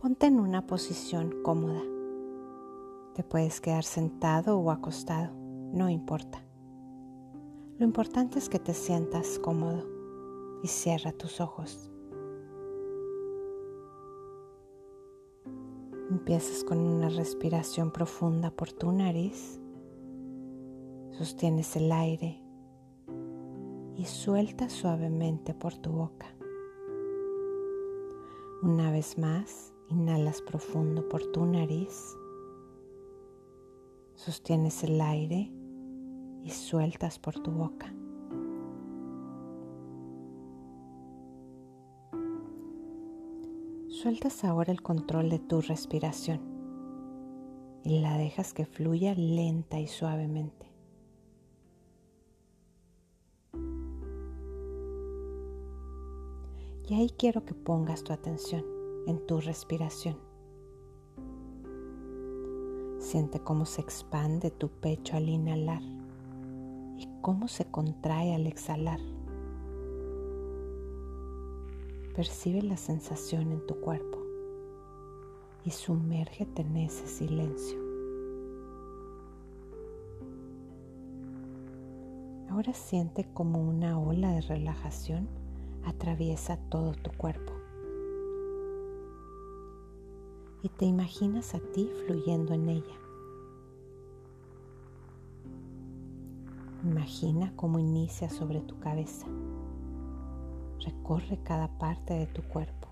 Ponte en una posición cómoda. Te puedes quedar sentado o acostado, no importa. Lo importante es que te sientas cómodo y cierra tus ojos. Empiezas con una respiración profunda por tu nariz. Sostienes el aire y sueltas suavemente por tu boca. Una vez más, Inhalas profundo por tu nariz. Sostienes el aire y sueltas por tu boca. Sueltas ahora el control de tu respiración y la dejas que fluya lenta y suavemente. Y ahí quiero que pongas tu atención en tu respiración. Siente cómo se expande tu pecho al inhalar y cómo se contrae al exhalar. Percibe la sensación en tu cuerpo y sumérgete en ese silencio. Ahora siente como una ola de relajación atraviesa todo tu cuerpo y te imaginas a ti fluyendo en ella. Imagina cómo inicia sobre tu cabeza. Recorre cada parte de tu cuerpo.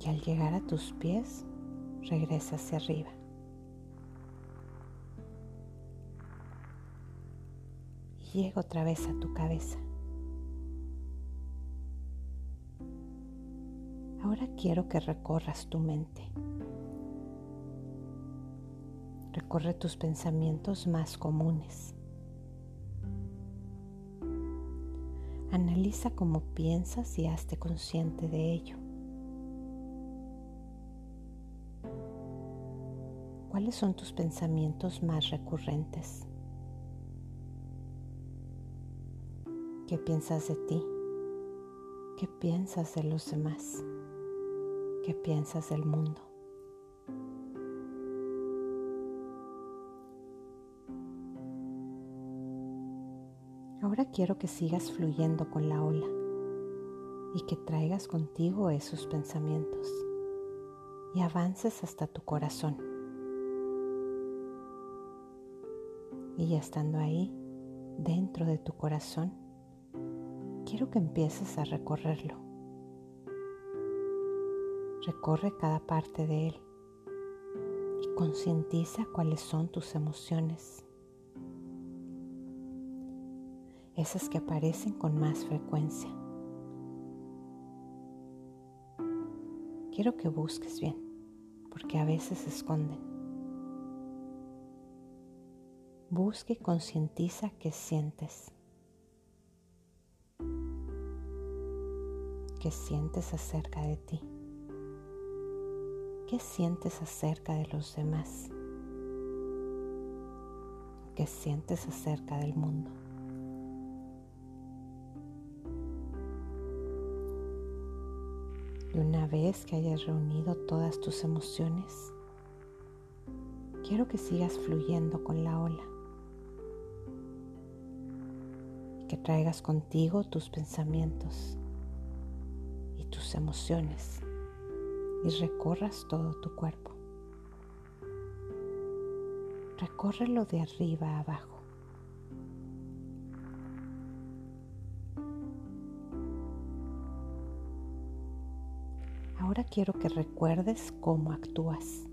Y al llegar a tus pies, regresa hacia arriba. Y llega otra vez a tu cabeza. Ahora quiero que recorras tu mente. Recorre tus pensamientos más comunes. Analiza cómo piensas y hazte consciente de ello. ¿Cuáles son tus pensamientos más recurrentes? ¿Qué piensas de ti? ¿Qué piensas de los demás? ¿Qué piensas del mundo? Ahora quiero que sigas fluyendo con la ola y que traigas contigo esos pensamientos y avances hasta tu corazón. Y ya estando ahí, dentro de tu corazón, quiero que empieces a recorrerlo Recorre cada parte de él y concientiza cuáles son tus emociones. Esas que aparecen con más frecuencia. Quiero que busques bien, porque a veces se esconden. Busque y concientiza qué sientes. ¿Qué sientes acerca de ti? ¿Qué sientes acerca de los demás? ¿Qué sientes acerca del mundo? Y una vez que hayas reunido todas tus emociones, quiero que sigas fluyendo con la ola. Que traigas contigo tus pensamientos y tus emociones y recorras todo tu cuerpo. Recórrelo de arriba a abajo. Ahora quiero que recuerdes cómo actúas.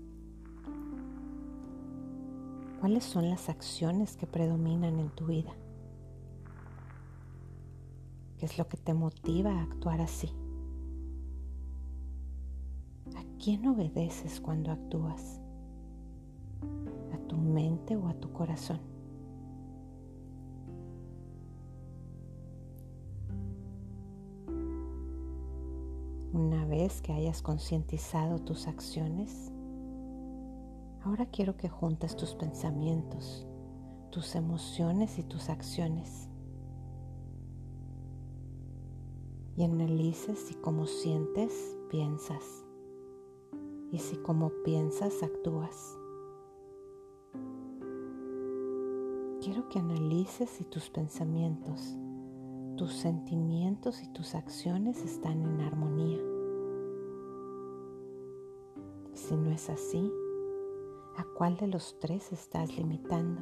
¿Cuáles son las acciones que predominan en tu vida? ¿Qué es lo que te motiva a actuar así? Quién obedeces cuando actúas? ¿A tu mente o a tu corazón? Una vez que hayas concientizado tus acciones, ahora quiero que juntes tus pensamientos, tus emociones y tus acciones y analices si como sientes piensas y si como piensas actúas. Quiero que analices si tus pensamientos, tus sentimientos y tus acciones están en armonía. Si no es así, ¿a cuál de los tres estás limitando?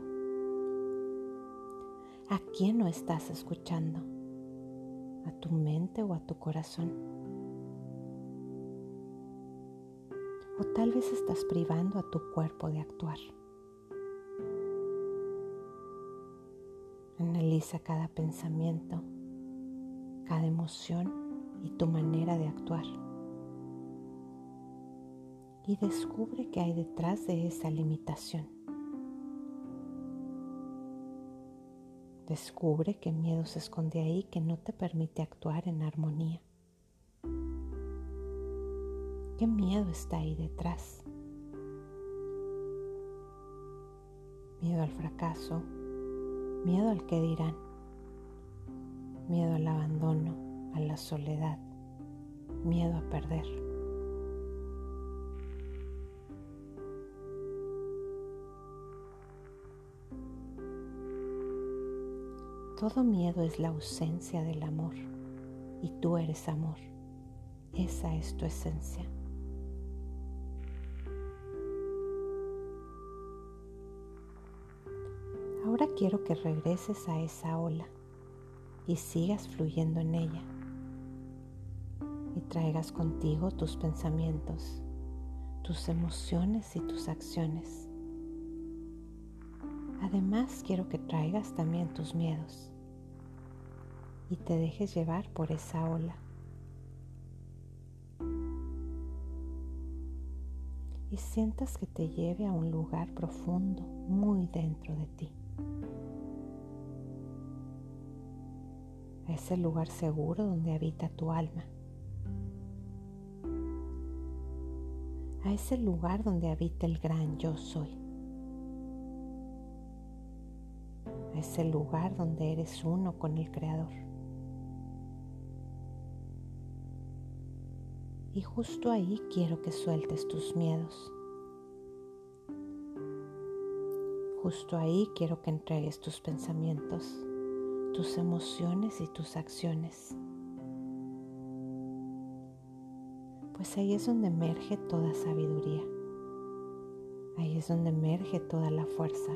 ¿A quién no estás escuchando? ¿A tu mente o a tu corazón? O tal vez estás privando a tu cuerpo de actuar. Analiza cada pensamiento, cada emoción y tu manera de actuar. Y descubre qué hay detrás de esa limitación. Descubre qué miedo se esconde ahí que no te permite actuar en armonía. ¿Qué miedo está ahí detrás? Miedo al fracaso, miedo al que dirán, miedo al abandono, a la soledad, miedo a perder. Todo miedo es la ausencia del amor y tú eres amor. Esa es tu esencia. Ahora quiero que regreses a esa ola y sigas fluyendo en ella y traigas contigo tus pensamientos, tus emociones y tus acciones. Además quiero que traigas también tus miedos y te dejes llevar por esa ola. Y sientas que te lleve a un lugar profundo, muy dentro de ti. A ese lugar seguro donde habita tu alma. A ese lugar donde habita el gran yo soy. a ese lugar donde eres uno con el Creador. Y justo ahí quiero que sueltes tus miedos. Justo ahí quiero que entregues tus pensamientos, tus emociones y tus acciones. Pues ahí es donde emerge toda sabiduría. Ahí es donde emerge toda la fuerza.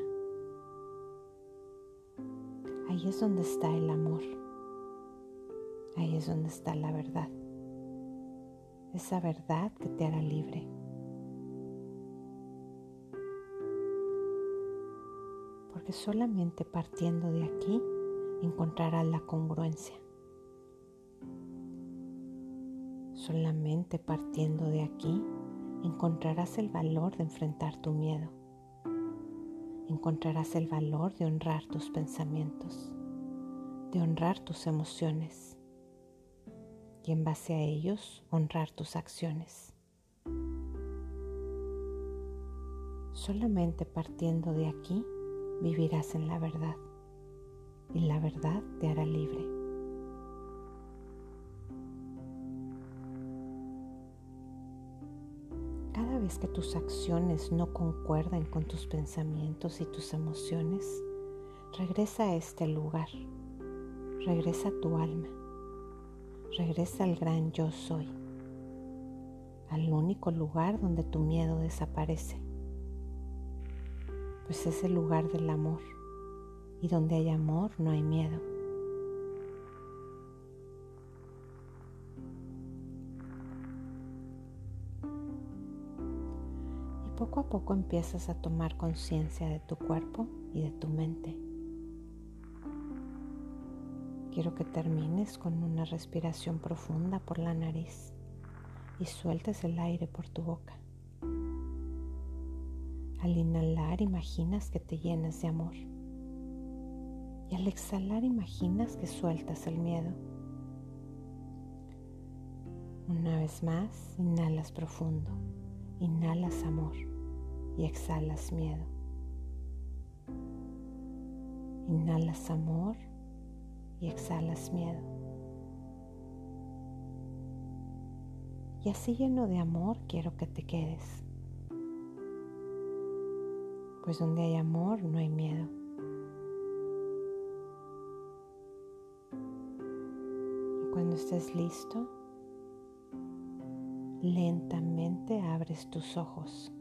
Ahí es donde está el amor. Ahí es donde está la verdad. Esa verdad que te hará libre. Solamente partiendo de aquí encontrarás la congruencia. Solamente partiendo de aquí encontrarás el valor de enfrentar tu miedo encontrarás el valor de honrar tus pensamientos, de honrar tus emociones y en base a ellos honrar tus acciones. Solamente partiendo de aquí vivirás en la verdad y la verdad te hará libre. que tus acciones no concuerden con tus pensamientos y tus emociones, regresa a este lugar, regresa a tu alma, regresa al gran yo soy, al único lugar donde tu miedo desaparece, pues es el lugar del amor y donde hay amor no hay miedo. poco a poco empiezas a tomar conciencia de tu cuerpo y de tu mente. Quiero que termines con una respiración profunda por la nariz y sueltes el aire por tu boca. Al inhalar imaginas que te llenas de amor y al exhalar imaginas que sueltas el miedo. Una vez más, inhalas profundo, inhalas amor y exhalas miedo. Inhalas amor y exhalas miedo. Y así lleno de amor quiero que te quedes. Pues donde hay amor no hay miedo. Y cuando estés listo, lentamente abres tus ojos.